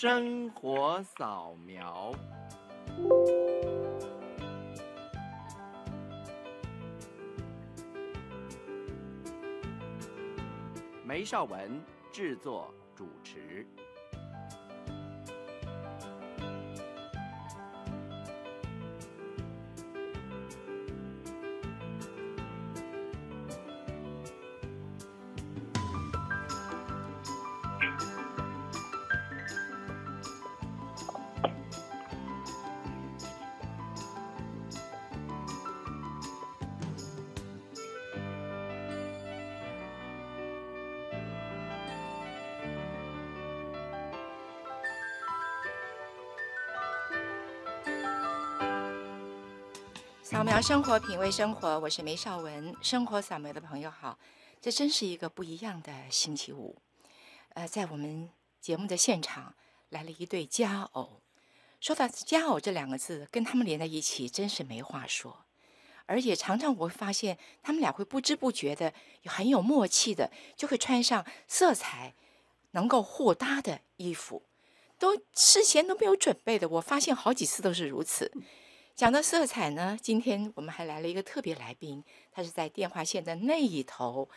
生活扫描。梅绍文制作主持。扫描生活，品味生活，我是梅少文。生活扫描的朋友好，这真是一个不一样的星期五。呃，在我们节目的现场来了一对佳偶。说到佳偶这两个字，跟他们连在一起，真是没话说。而且常常我会发现，他们俩会不知不觉的，很有默契的，就会穿上色彩能够互搭的衣服，都事先都没有准备的。我发现好几次都是如此。讲到色彩呢，今天我们还来了一个特别来宾，他是在电话线的那一头。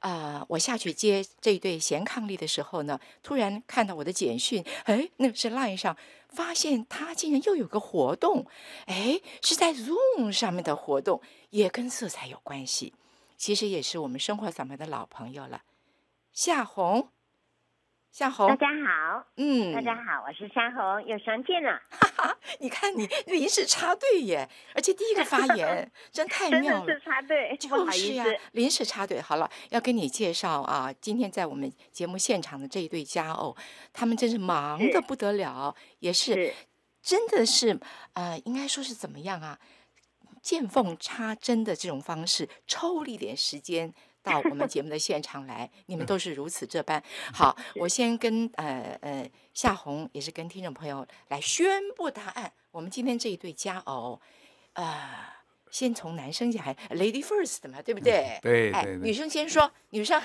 啊、我下去接这一对贤伉俪的时候呢，突然看到我的简讯，哎，那是 Line 上发现他竟然又有个活动，哎，是在 Zoom 上面的活动，也跟色彩有关系。其实也是我们生活扫描的老朋友了，夏红。夏红，大家好，嗯，大家好，我是夏红，又相见了。哈哈，你看你临时插队耶，而且第一个发言 真太妙了，真的是插队，就是呀，临时插队。好了，要跟你介绍啊，今天在我们节目现场的这一对佳偶，他们真是忙得不得了，是也是，是真的是呃，应该说是怎么样啊？见缝插针的这种方式，抽了一点时间。到我们 节目的现场来，你们都是如此这般。好，我先跟呃呃夏红，也是跟听众朋友来宣布答案。我们今天这一对佳偶，呃，先从男生讲，Lady First 嘛，对不对？对对，哎，女生先说，女生，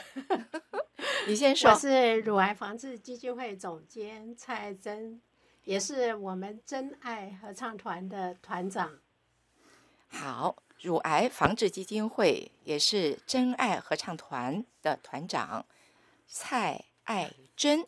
你先说。我是乳癌防治基金会总监蔡爱珍，也是我们真爱合唱团的团长。好。乳癌防治基金会也是真爱合唱团的团长蔡爱珍，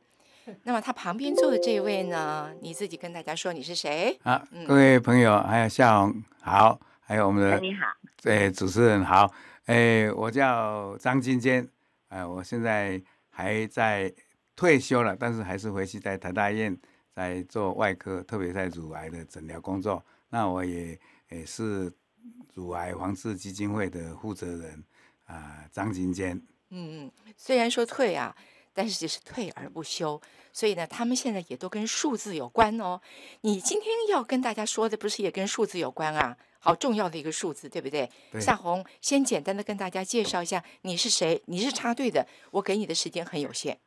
那么他旁边坐的这位呢？你自己跟大家说你是谁？好，各位朋友，还有夏红好，还有我们的你好，对主持人好，哎，我叫张金坚，哎，我现在还在退休了，但是还是回去在台大医院在做外科，特别在乳癌的诊疗工作。那我也也是。乳癌防治基金会的负责人啊，张金坚。嗯嗯，虽然说退啊，但是就是退而不休。所以呢，他们现在也都跟数字有关哦。你今天要跟大家说的，不是也跟数字有关啊？好重要的一个数字，对不对？对。夏红，先简单的跟大家介绍一下你是谁？你是插队的，我给你的时间很有限。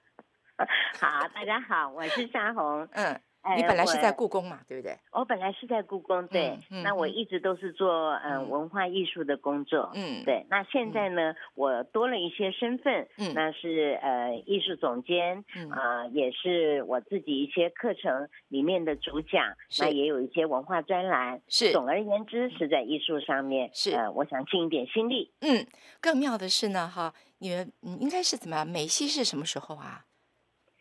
好，大家好，我是夏红。嗯。你本来是在故宫嘛，对不对？我本来是在故宫，对。那我一直都是做嗯文化艺术的工作，嗯，对。那现在呢，我多了一些身份，嗯，那是呃艺术总监，嗯啊，也是我自己一些课程里面的主讲，那也有一些文化专栏，是。总而言之，是在艺术上面，是。呃，我想尽一点心力。嗯，更妙的是呢，哈，你们应该是怎么样？美西是什么时候啊？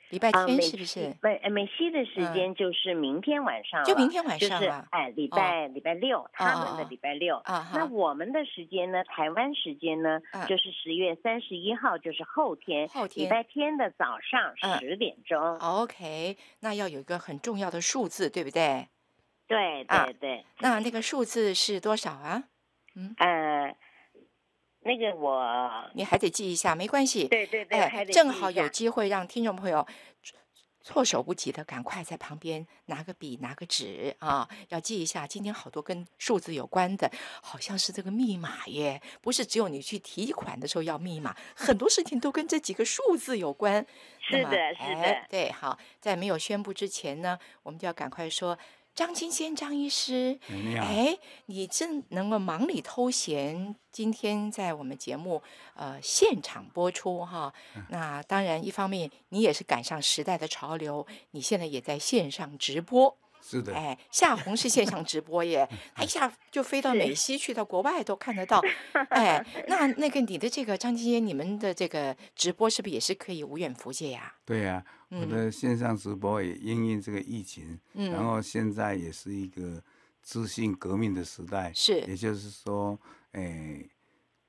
礼拜天是不是？美美西的时间就是明天晚上，就明天晚上就是哎，礼拜礼拜六，他们的礼拜六。啊，那我们的时间呢？台湾时间呢？就是十月三十一号，就是后天，后天礼拜天的早上十点钟。OK，那要有一个很重要的数字，对不对？对对对。那那个数字是多少啊？嗯呃。那个我，你还得记一下，没关系。对对对，哎，正好有机会让听众朋友措手不及的赶快在旁边拿个笔拿个纸啊，要记一下。今天好多跟数字有关的，好像是这个密码耶，不是只有你去提款的时候要密码，很多事情都跟这几个数字有关。是的，是的，对，好，在没有宣布之前呢，我们就要赶快说。张金坚张医师，你好，哎，你真能够忙里偷闲，今天在我们节目呃现场播出哈。那当然，一方面你也是赶上时代的潮流，你现在也在线上直播。是的，哎，夏红是线上直播耶，一下就飞到美西去，到国外都看得到。哎，那那个你的这个张金坚，你们的这个直播是不是也是可以无远弗届呀？对呀、啊。我的线上直播也因应这个疫情，嗯，然后现在也是一个资讯革命的时代，是，也就是说，哎，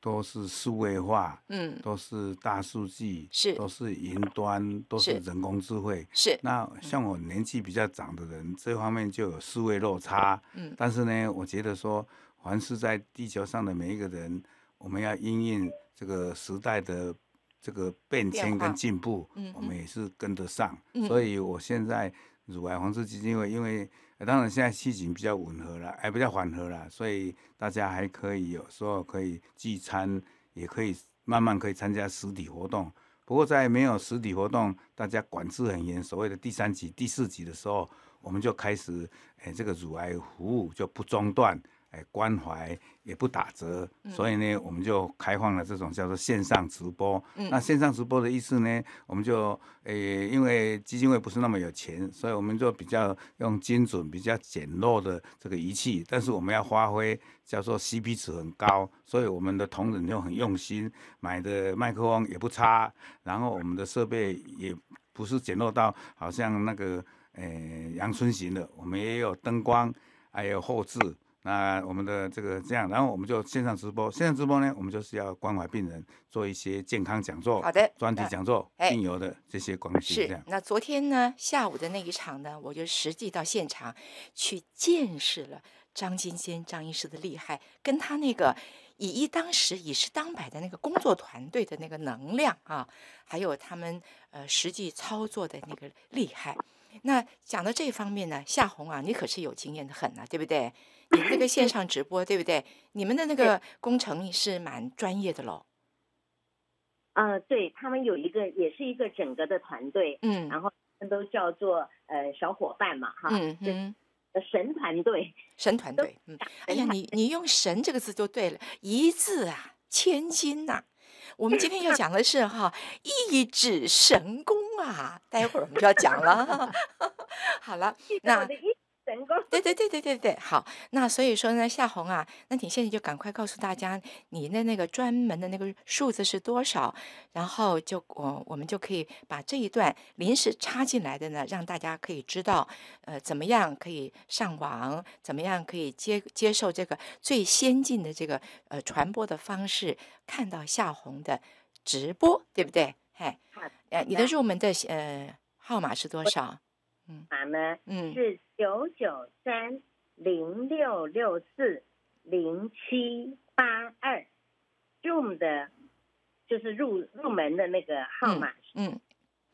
都是数位化，嗯，都是大数据，是，都是云端，都是人工智慧，是。那像我年纪比较长的人，这方面就有数位落差，嗯，但是呢，我觉得说，凡是在地球上的每一个人，我们要因应这个时代的。这个变迁跟进步，我们也是跟得上，嗯、所以我现在乳癌防治基金会，因为当然现在疫情比较温和了，还比较缓和了，所以大家还可以有时候可以聚餐，也可以慢慢可以参加实体活动。不过在没有实体活动，大家管制很严，所谓的第三级、第四级的时候，我们就开始，哎，这个乳癌服务就不中断。哎，关怀也不打折，嗯、所以呢，我们就开放了这种叫做线上直播。嗯、那线上直播的意思呢，我们就诶、欸，因为基金会不是那么有钱，所以我们就比较用精准、比较简陋的这个仪器，但是我们要发挥叫做 CP 值很高，所以我们的同仁就很用心，买的麦克风也不差，然后我们的设备也不是简陋到好像那个诶阳春型的，我们也有灯光，还有后制。那我们的这个这样，然后我们就线上直播。线上直播呢，我们就是要关怀病人，做一些健康讲座，好的，专题讲座，病友的这些关系。是。那昨天呢，下午的那一场呢，我就实际到现场去见识了张金仙张医师的厉害，跟他那个以一当十、以十当百的那个工作团队的那个能量啊，还有他们呃实际操作的那个厉害。那讲到这方面呢，夏红啊，你可是有经验的很啊，对不对？你们那个线上直播，对不对？你们的那个工程是蛮专业的喽。呃，对他们有一个，也是一个整个的团队，嗯，然后他们都叫做呃小伙伴嘛，哈，嗯嗯，神团队，神团队，嗯，哎呀，你你用神这个字就对了，一字啊千金呐、啊。我们今天要讲的是哈，一指神功啊，待会儿我们就要讲了。好了，那。对对对对对对，好，那所以说呢，夏红啊，那你现在就赶快告诉大家，你的那个专门的那个数字是多少，然后就我我们就可以把这一段临时插进来的呢，让大家可以知道，呃，怎么样可以上网，怎么样可以接接受这个最先进的这个呃传播的方式，看到夏红的直播，对不对？嘿，好，呃，你的入门的呃号码是多少？码呢？嗯，是九九三零六六四零七八二，Zoom 的，就是入入门的那个号码。嗯，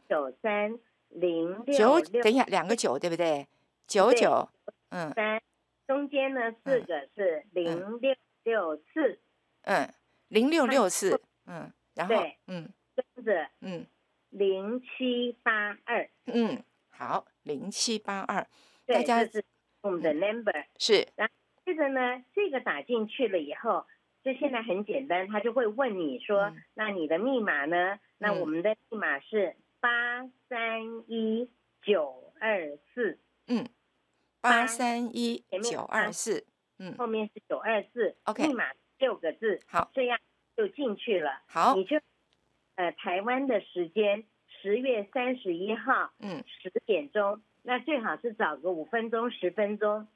九三零六六，等一下，两个九对不对？九九，嗯，三中间呢四个是零六六四，嗯，零六六四，嗯，然后嗯，跟着嗯零七八二，嗯。好，零七八二，大家是我们的 number 是。然后接着呢，这个打进去了以后，就现在很简单，他就会问你说：“嗯、那你的密码呢？”那我们的密码是八三一九二四。嗯，八三一九二四。嗯，后面是九二四。OK，密码六个字。好，这样就进去了。好，你就呃台湾的时间。十月三十一号，嗯，十点钟，那最好是找个五分钟、十分钟。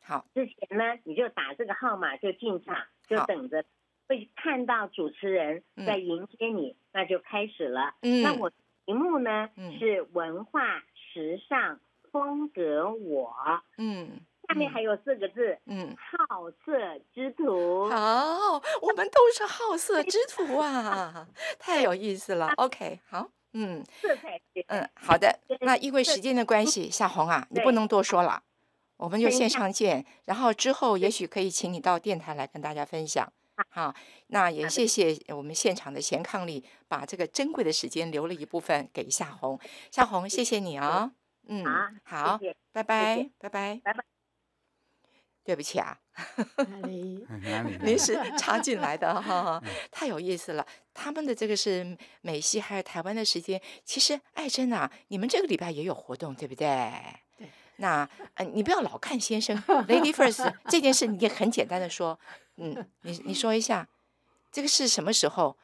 好，之前呢，你就打这个号码就进场，就等着会看到主持人在迎接你，嗯、那就开始了。嗯，那我题目呢、嗯、是文化时尚风格我，嗯，下面还有四个字，嗯，好色之徒。好，我们都是好色之徒啊，太有意思了。OK，好。嗯，嗯，好的。那因为时间的关系，夏红啊，你不能多说了，我们就线上见。然后之后也许可以请你到电台来跟大家分享。好，那也谢谢我们现场的贤伉俪，把这个珍贵的时间留了一部分给夏红。夏红，谢谢你哦。嗯，好，拜拜，拜拜。对不起啊，哪里？哪里？您是 插进来的哈，太有意思了。他们的这个是美西还有台湾的时间，其实爱珍啊，你们这个礼拜也有活动，对不对？对。那呃，你不要老看先生，Lady First 这件事，你也很简单的说，嗯，你你说一下，这个是什么时候？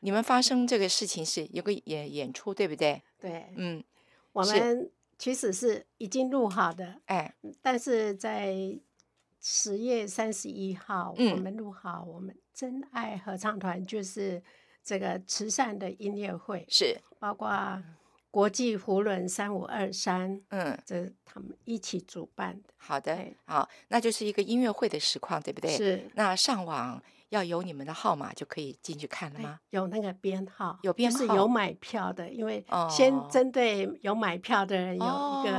你们发生这个事情是有个演演出，对不对？对，嗯，我们其实是已经录好的，哎，但是在。十月三十一号，嗯、我们录好我们真爱合唱团，就是这个慈善的音乐会，是包括国际胡伦三五二三，嗯，这他们一起主办的。好的，好，那就是一个音乐会的实况，对不对？是。那上网。要有你们的号码就可以进去看了吗？有那个编号，有编号，就是有买票的，因为先针对有买票的人有一个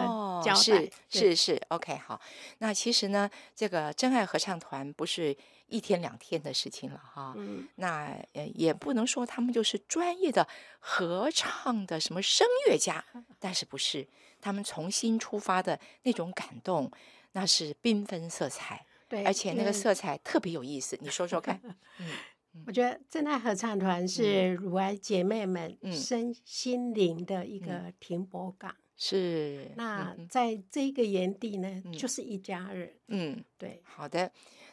交代。哦、是是是，OK，好。那其实呢，这个真爱合唱团不是一天两天的事情了哈。嗯。那也不能说他们就是专业的合唱的什么声乐家，但是不是他们重新出发的那种感动，那是缤纷色彩。对，而且那个色彩特别有意思，你说说看。嗯，我觉得真爱合唱团是乳癌姐妹们身心灵的一个停泊港。是。那在这个园地呢，就是一家人。嗯，对。好的。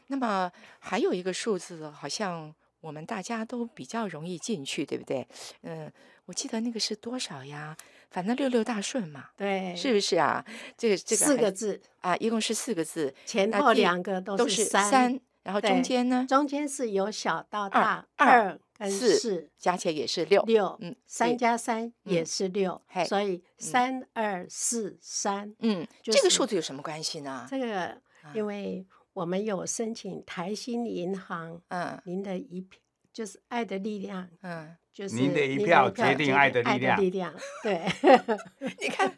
那么还有一个数字，好像我们大家都比较容易进去，对不对？嗯，我记得那个是多少呀？反正六六大顺嘛，对，是不是啊？这个这个四个字啊，一共是四个字，前后两个都是三，然后中间呢？中间是由小到大，二跟四加起来也是六，六，嗯，三加三也是六，所以三二四三，嗯，这个数字有什么关系呢？这个因为我们有申请台新银行，嗯，您的一票就是爱的力量，嗯。就是您的一票决定爱的力量。力量，对，你看，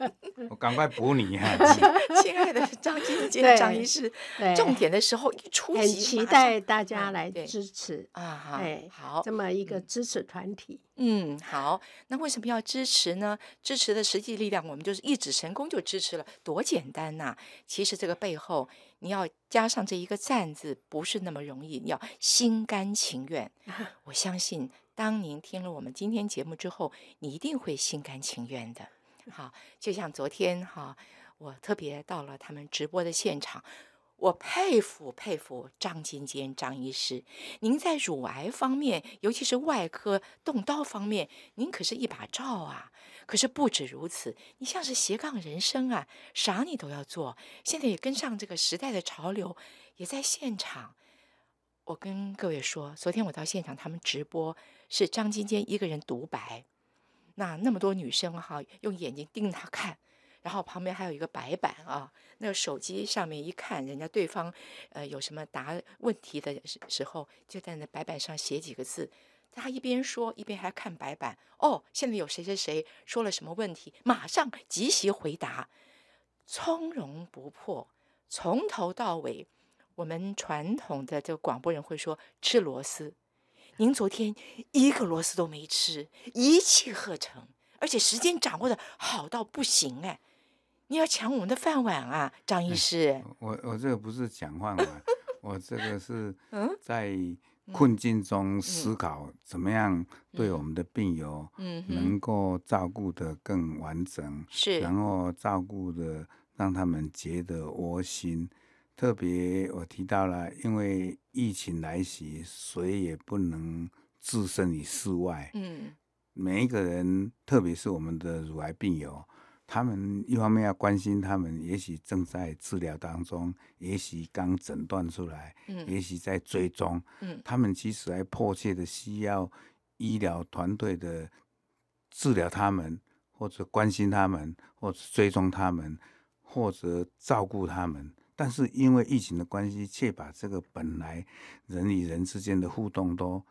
我赶快补你 哈，亲爱的张晶晶张医师，重点的时候一出席，很期待大家来支持啊！好，这么一个支持团体，嗯，好，那为什么要支持呢？支持的实际力量，我们就是一指神功就支持了，多简单呐！其实这个背后，你要加上这一个赞字，不是那么容易，你要心甘情愿。我相信。当您听了我们今天节目之后，你一定会心甘情愿的。好，就像昨天哈，我特别到了他们直播的现场，我佩服佩服张金坚张医师，您在乳癌方面，尤其是外科动刀方面，您可是一把罩啊。可是不止如此，你像是斜杠人生啊，啥你都要做。现在也跟上这个时代的潮流，也在现场。我跟各位说，昨天我到现场，他们直播。是张金坚一个人独白，那那么多女生哈，用眼睛盯他看，然后旁边还有一个白板啊，那个手机上面一看，人家对方呃有什么答问题的时时候，就在那白板上写几个字，他一边说一边还看白板。哦，现在有谁谁谁说了什么问题，马上即席回答，从容不迫，从头到尾，我们传统的这个广播人会说吃螺丝。您昨天一个螺丝都没吃，一气呵成，而且时间掌握的好到不行哎！你要抢我们的饭碗啊，张医师！我我这个不是抢饭碗，我这个是 在困境中思考怎么样对我们的病友能够照顾得更完整，是，然后照顾的让他们觉得窝心。特别我提到了，因为疫情来袭，谁也不能置身于事外。嗯，每一个人，特别是我们的乳癌病友，他们一方面要关心他们，也许正在治疗当中，也许刚诊断出来，嗯，也许在追踪，嗯，他们其实还迫切的需要医疗团队的治疗他们，或者关心他们，或者追踪他们，或者照顾他们。但是因为疫情的关系，却把这个本来人与人之间的互动都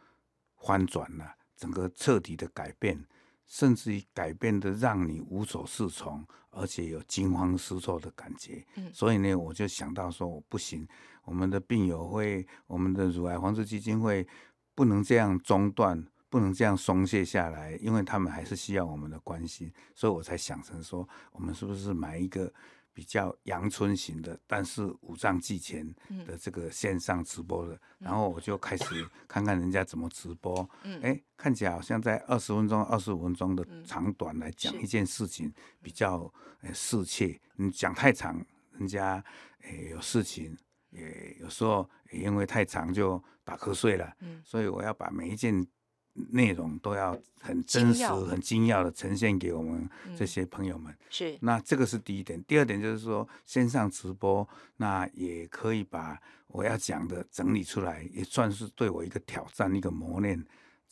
翻转了，整个彻底的改变，甚至于改变的让你无所适从，而且有惊慌失措的感觉。嗯，所以呢，我就想到说，我不行，我们的病友会，我们的乳癌防治基金会不能这样中断。不能这样松懈下来，因为他们还是需要我们的关心，所以我才想成说，我们是不是买一个比较阳春型的，但是五脏俱全的这个线上直播的，嗯、然后我就开始看看人家怎么直播，嗯，哎，看起来好像在二十分钟、二十五分钟的长短来讲一件事情比较呃适切，你讲太长，人家诶有事情，也有时候也因为太长就打瞌睡了，嗯，所以我要把每一件。内容都要很真实、要很精要的呈现给我们这些朋友们。嗯、是，那这个是第一点。第二点就是说，线上直播，那也可以把我要讲的整理出来，也算是对我一个挑战、一个磨练。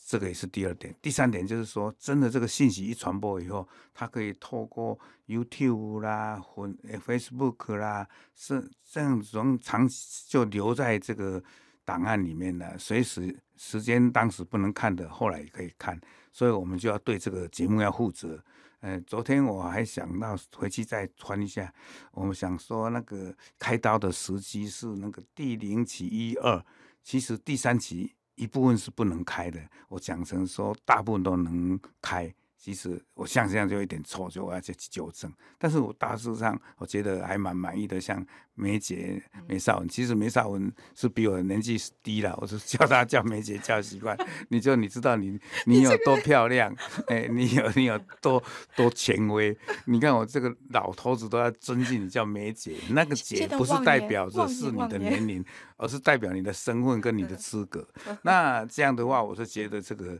这个也是第二点。第三点就是说，真的这个信息一传播以后，它可以透过 YouTube 啦、或 Facebook 啦，是这样从长期就留在这个。档案里面呢，随时时间当时不能看的，后来也可以看，所以我们就要对这个节目要负责。呃，昨天我还想到回去再传一下，我们想说那个开刀的时机是那个第零期一二，其实第三期一部分是不能开的，我讲成说大部分都能开。其实我像这样就有点错，就我要去纠正。但是我大致上我觉得还蛮满意的。像梅姐梅少文，其实梅少文是比我年纪低了，我是叫她叫梅姐叫习惯。你就你知道你 你有多漂亮，哎，你有你有多多权威。你看我这个老头子都要尊敬你叫梅姐，那个姐不是代表着是你的年龄，而是代表你的身份跟你的 资格。那这样的话，我是觉得这个。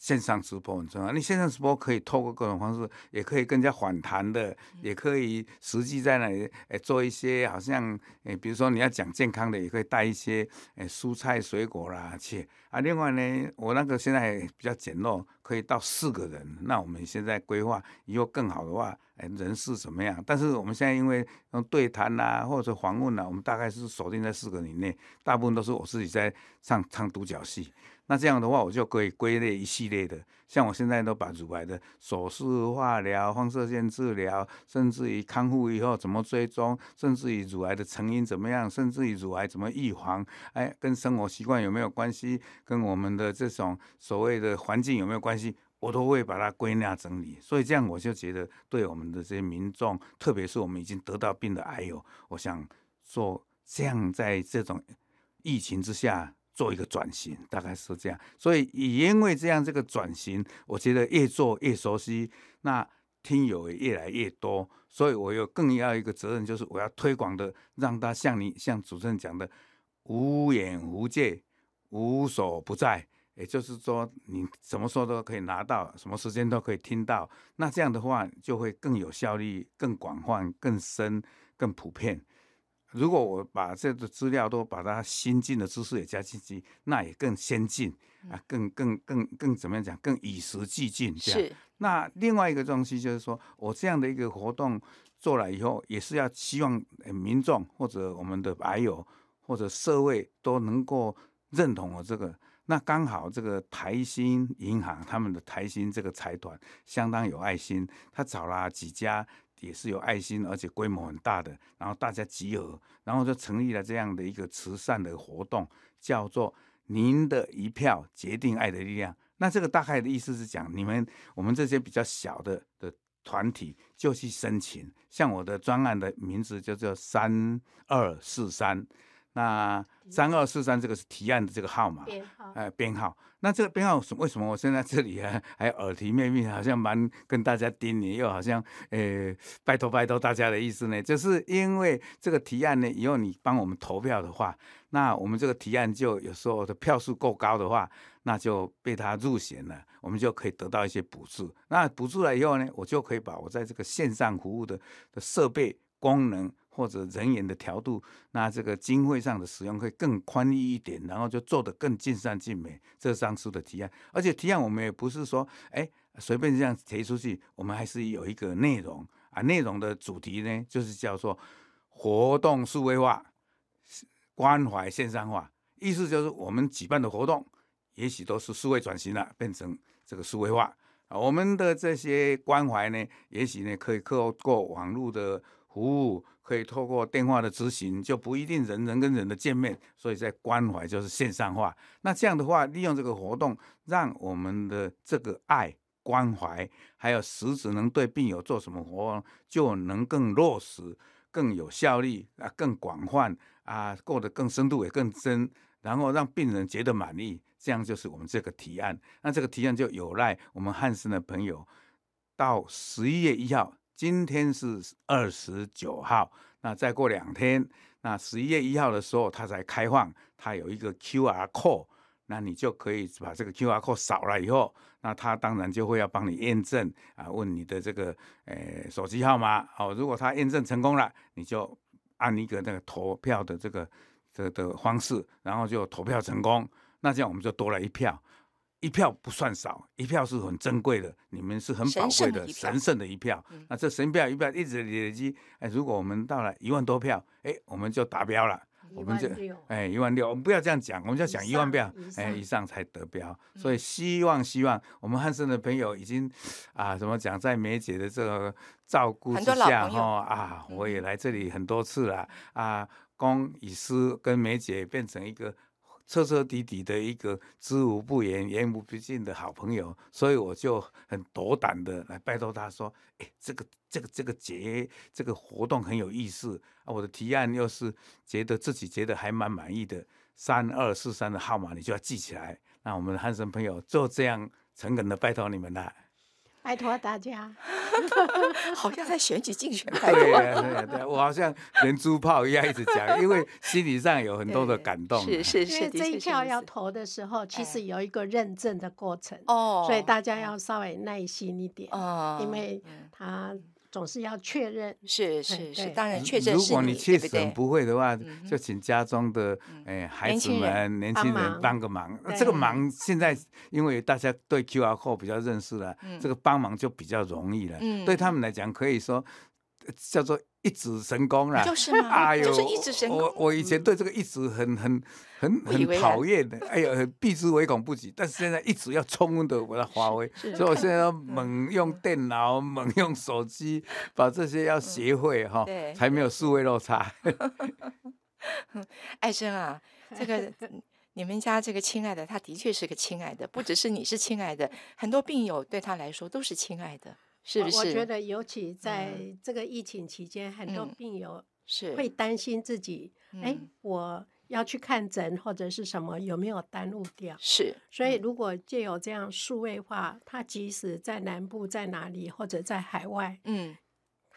线上直播很重要，你线上直播可以透过各种方式，也可以更加反弹的，也可以实际在那里诶做一些好像诶，比如说你要讲健康的，也可以带一些诶蔬菜水果啦去啊。另外呢，我那个现在比较简陋，可以到四个人。那我们现在规划以后更好的话，诶人是怎么样？但是我们现在因为用对谈呐或者访问呐，我们大概是锁定在四个以内，大部分都是我自己在唱唱独角戏。那这样的话，我就可以归类一系列的，像我现在都把乳癌的手术、化疗、放射线治疗，甚至于康复以后怎么追踪，甚至于乳癌的成因怎么样，甚至于乳癌怎么预防，哎，跟生活习惯有没有关系，跟我们的这种所谓的环境有没有关系，我都会把它归纳整理。所以这样我就觉得，对我们的这些民众，特别是我们已经得到病的癌友，我想做这样，在这种疫情之下。做一个转型，大概是这样。所以也因为这样，这个转型，我觉得越做越熟悉，那听友也越来越多。所以我有更要一个责任，就是我要推广的，让他像你像主持人讲的，无远无界，无所不在。也就是说，你什么时候都可以拿到，什么时间都可以听到。那这样的话，就会更有效率、更广泛、更深、更普遍。如果我把这个资料都把它新进的知识也加进去，那也更先进啊，更更更更怎么样讲？更与时俱进这样。是。那另外一个东西就是说，我这样的一个活动做了以后，也是要希望民众或者我们的白友或者社会都能够认同我这个。那刚好这个台新银行他们的台新这个财团相当有爱心，他找了几家。也是有爱心，而且规模很大的，然后大家集合，然后就成立了这样的一个慈善的活动，叫做“您的一票决定爱的力量”。那这个大概的意思是讲，你们我们这些比较小的的团体就去申请，像我的专案的名字就叫“三二四三”。那三二四三这个是提案的这个号码，编号，哎，编号。那这个编号为什么我现在这里还还耳提面命，好像蛮跟大家叮咛，又好像呃拜托拜托大家的意思呢？就是因为这个提案呢，以后你帮我们投票的话，那我们这个提案就有时候的票数够高的话，那就被他入选了，我们就可以得到一些补助。那补助了以后呢，我就可以把我在这个线上服务的的设备功能。或者人员的调度，那这个经费上的使用会更宽裕一点，然后就做得更尽善尽美。这是当初的提案，而且提案我们也不是说，哎，随便这样提出去，我们还是有一个内容啊。内容的主题呢，就是叫做活动数位化，关怀线上化。意思就是我们举办的活动，也许都是数位转型了，变成这个数位化啊。我们的这些关怀呢，也许呢可以透过网络的服务。可以透过电话的咨询，就不一定人人跟人的见面，所以在关怀就是线上化。那这样的话，利用这个活动，让我们的这个爱关怀，还有实质能对病友做什么活动，就能更落实、更有效率啊，更广泛啊，过得更深度也更深，然后让病人觉得满意。这样就是我们这个提案。那这个提案就有赖我们汉森的朋友，到十一月一号。今天是二十九号，那再过两天，那十一月一号的时候，它才开放，它有一个 QR code，那你就可以把这个 QR code 扫了以后，那它当然就会要帮你验证啊，问你的这个诶手机号码哦，如果它验证成功了，你就按一个那个投票的这个这个的方式，然后就投票成功，那这样我们就多了一票。一票不算少，一票是很珍贵的，你们是很宝贵的神圣的一票。嗯、那这神票一票一直累积，哎，如果我们到了一万多票，哎，我们就达标了。我们就哎一万六，我们不要这样讲，我们就讲一万票，哎以上才得标。所以希望希望我们汉森的朋友已经啊怎么讲，在梅姐的这个照顾之下哈啊，我也来这里很多次了啊，公以私跟梅姐变成一个。彻彻底底的一个知无不言、言无不尽的好朋友，所以我就很斗胆的来拜托他说：“哎，这个、这个、这个节、这个活动很有意思啊！我的提案又是觉得自己觉得还蛮满意的，三二四三的号码你就要记起来。那我们的汉森朋友就这样诚恳的拜托你们了。”拜托大家，好像在选举竞选。对呀，对对，我好像连珠炮一样一直讲，因为 心理上有很多的感动。是是是，因为这一票要投的时候，其实有一个认证的过程哦，所以大家要稍微耐心一点哦，因为他。总是要确认，是是是，当然确认。如果你确实不会的话，就请家中的诶孩子们、年轻人帮个忙。这个忙现在因为大家对 QR code 比较认识了，这个帮忙就比较容易了。对他们来讲，可以说叫做。一指神功啦，就是嘛，哎呦，就是一指神功。我我以前对这个一指很很很很讨厌的，哎呦，避之唯恐不及。但是现在一直要充分的把它发挥，所以我现在要猛用电脑，猛用手机，把这些要学会哈，才没有数位落差。爱生啊，这个你们家这个亲爱的，他的确是个亲爱的，不只是你是亲爱的，很多病友对他来说都是亲爱的。是不是？我觉得，尤其在这个疫情期间，嗯、很多病友是会担心自己，哎、嗯，我要去看诊或者是什么，有没有耽误掉？是。所以，如果借由这样数位化，他即使在南部，在哪里，或者在海外，嗯。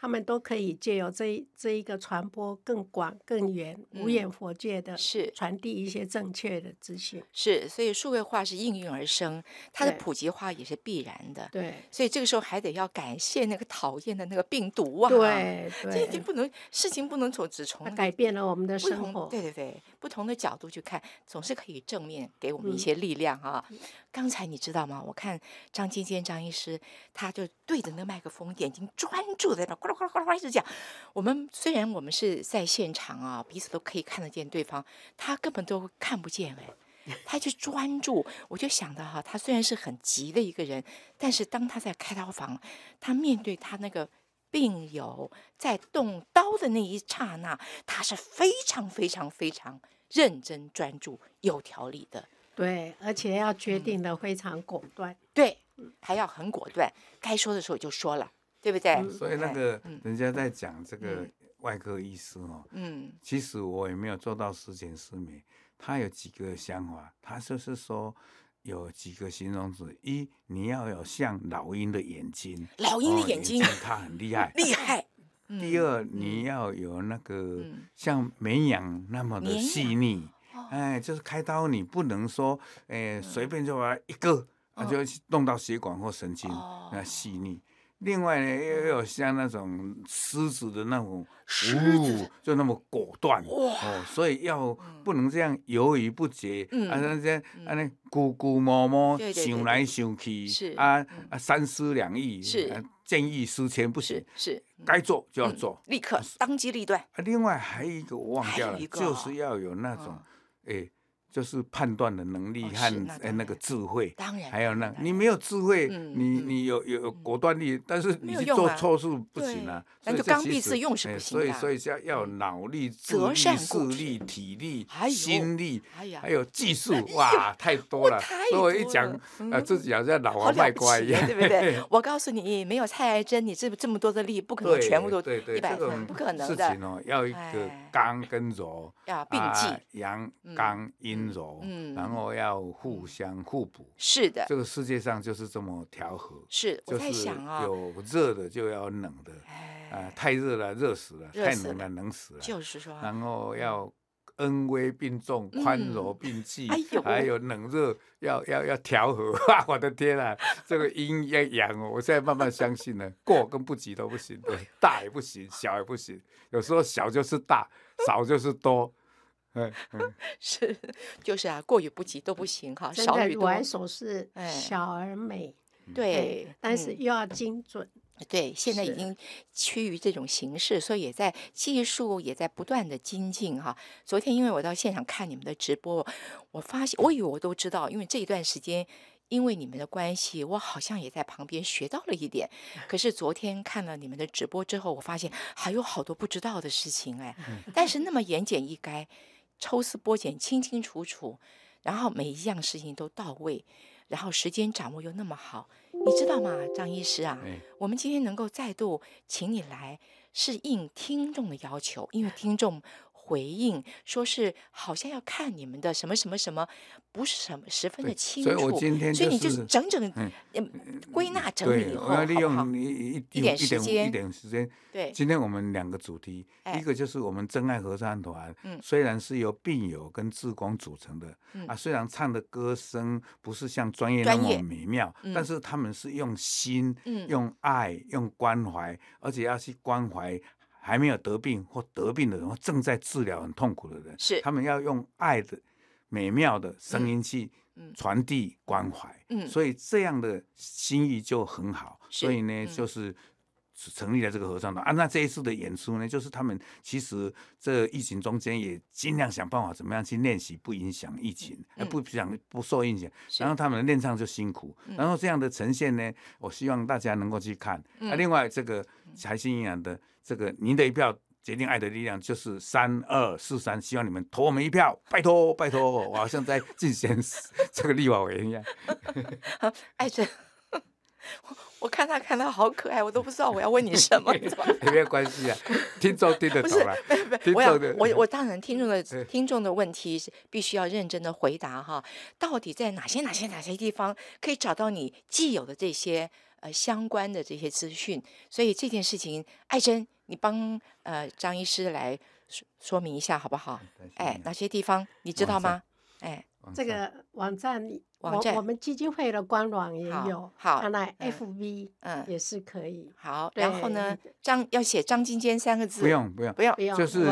他们都可以借由这一这一个传播更广更远，无眼佛界的，是传递一些正确的资讯。是，所以数位化是应运而生，它的普及化也是必然的。对，所以这个时候还得要感谢那个讨厌的那个病毒啊！对，这已经不能事情不能从只从改变了我们的生活。对对对，不同的角度去看，总是可以正面给我们一些力量啊！嗯、刚才你知道吗？我看张金坚张医师，他就对着那麦克风，眼睛专注在那咕噜。呱呱呱一直讲，我们虽然我们是在现场啊，彼此都可以看得见对方，他根本都看不见哎，他就专注。我就想到哈，他虽然是很急的一个人，但是当他在开刀房，他面对他那个病友在动刀的那一刹那，他是非常非常非常认真专注、有条理的。对，而且要决定的非常果断。嗯、对，还要很果断，该说的时候就说了。对不对？所以那个人家在讲这个外科医师哦，嗯，其实我也没有做到十全十美。他有几个想法，他就是说有几个形容词：一，你要有像老鹰的眼睛，老鹰的眼睛，他很厉害，厉害。第二，你要有那个像绵羊那么的细腻，哎，就是开刀你不能说，哎，随便就把一个，就弄到血管或神经，那细腻。另外呢，又有像那种狮子的那种，哦，就那么果断哦，所以要不能这样犹豫不决，啊，那这样啊，那龟龟毛毛想来想去，啊啊，三思两意，是见异思迁，不行，是该做就要做，立刻当机立断。啊，另外还有一个我忘掉了，就是要有那种，哎，就是判断的能力和呃那个智慧，当然，还有那，你没有智慧，你你有有果断力，但是你去做错事不行啊。那就刚愎自用是不行的。所以所以要要有脑力、智力、视力、体力、心力，还有技术，哇，太多了。所以我一讲，呃，自己好像老王卖瓜一样，对不对？我告诉你，没有蔡爱珍，你这这么多的力，不可能全部都一百分，不可能的。事情哦，要一个刚跟柔，要并济，阳刚阴柔，嗯。然后要互相互补，是的，这个世界上就是这么调和。是，我在想啊，有热的就要冷的，啊，太热了热死了，太冷了冷死了。就是说，然后要恩威并重，宽柔并济，还有冷热要要要调和。我的天啊，这个阴要阳哦，我现在慢慢相信了，过跟不及都不行，对，大也不行，小也不行，有时候小就是大，少就是多。嗯，是，就是啊，过于不及都不行哈。少与多，玩手是小而美，对，但是又要精准。对，现在已经趋于这种形式，所以也在技术也在不断的精进哈。昨天因为我到现场看你们的直播，我发现我以为我都知道，因为这一段时间因为你们的关系，我好像也在旁边学到了一点。可是昨天看了你们的直播之后，我发现还有好多不知道的事情哎，但是那么言简意赅。抽丝剥茧，清清楚楚，然后每一样事情都到位，然后时间掌握又那么好，你知道吗，张医师啊？嗯、我们今天能够再度请你来，是应听众的要求，因为听众。回应说是好像要看你们的什么什么什么，不是什么十分的清楚，所以我今天。所以你就是整整嗯归纳整理以后，我要利用一？一一点时间一点时间。对，今天我们两个主题，一个就是我们真爱合唱团，嗯。虽然是由病友跟志工组成的，啊，虽然唱的歌声不是像专业那么美妙，但是他们是用心、用爱、用关怀，而且要去关怀。还没有得病或得病的人，或正在治疗很痛苦的人，是。他们要用爱的美妙的声音去传递关怀，嗯，所以这样的心意就很好。所以呢，就是成立了这个合唱团啊。那这一次的演出呢，就是他们其实这疫情中间也尽量想办法怎么样去练习，不影响疫情，而不想不受影响。然后他们练唱就辛苦，然后这样的呈现呢，我希望大家能够去看。啊，另外这个财星营养的。这个您的一票决定爱的力量，就是三二四三，希望你们投我们一票，拜托拜托，我好像在 进行这个立法委员一样。爱 珍，我我看他看他好可爱，我都不知道我要问你什么，没有关系啊，听众听得懂了。我要我我当然听众的听众的问题是必须要认真的回答哈，到底在哪些哪些哪些地方可以找到你既有的这些？呃，相关的这些资讯，所以这件事情，爱珍，你帮呃张医师来说说明一下好不好？哎，哪些地方你知道吗？哎，这个网站。我我们基金会的官网也有，好，那 FV 嗯也是可以。好，然后呢，张要写张金坚三个字。不用不用不用，就是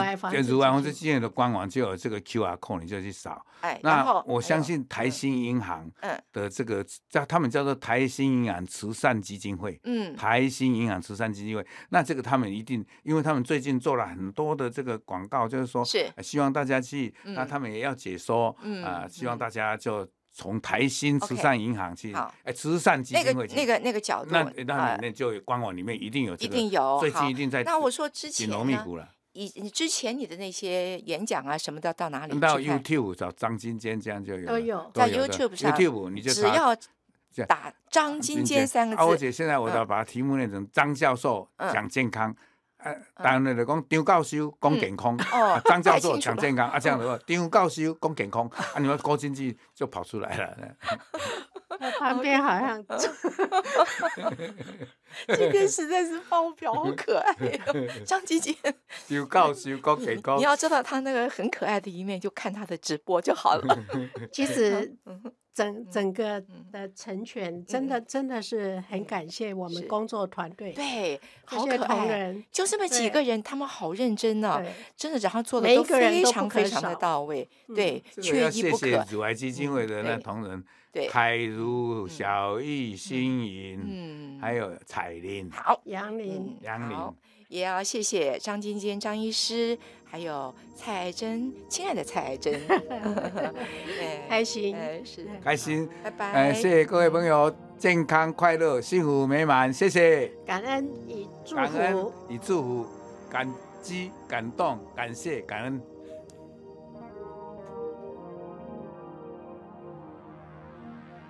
如安红这基金会的官网就有这个 QR code，你就去扫。哎，那我相信台新银行的这个叫他们叫做台新银行慈善基金会，嗯，台新银行慈善基金会，那这个他们一定，因为他们最近做了很多的这个广告，就是说是希望大家去，那他们也要解说，啊，希望大家就。从台新慈善银行去，哎，慈善基金会那个那个那个角度，那那里面就官网里面一定有，一定有，最近一定在。那我说之前呢，以你之前你的那些演讲啊什么的到哪里？到 YouTube 找张金坚这样就有。都有在 YouTube 上，YouTube 你就只要打张金坚三个字。而且现在我要把题目念成张教授讲健康。呃，当然来讲，张教授讲健康，张教授讲健康，啊，这样的话，张教授讲健康，啊，你们高经济就跑出来了。旁边好像，今 天实在是爆表，好可爱。张金坚，张教授讲健康，你要知道他那个很可爱的一面，就看他的直播就好了。其实。整整个的成全，真的真的是很感谢我们工作团队，对，好可爱，就这么几个人，他们好认真呢，真的，然后做的都非常非常的到位，对，缺一不可。谢谢乳癌基金会的那同仁，对，凯如、小艺、新颖，嗯，还有彩玲，好，杨玲，杨林。也要谢谢张晶晶张医师，还有蔡爱珍，亲爱的蔡爱珍，开心，是开心，拜拜，哎，谢谢各位朋友，健康快乐，幸福美满，谢谢，感恩与祝福，感恩与祝福，感激感动，感谢感恩。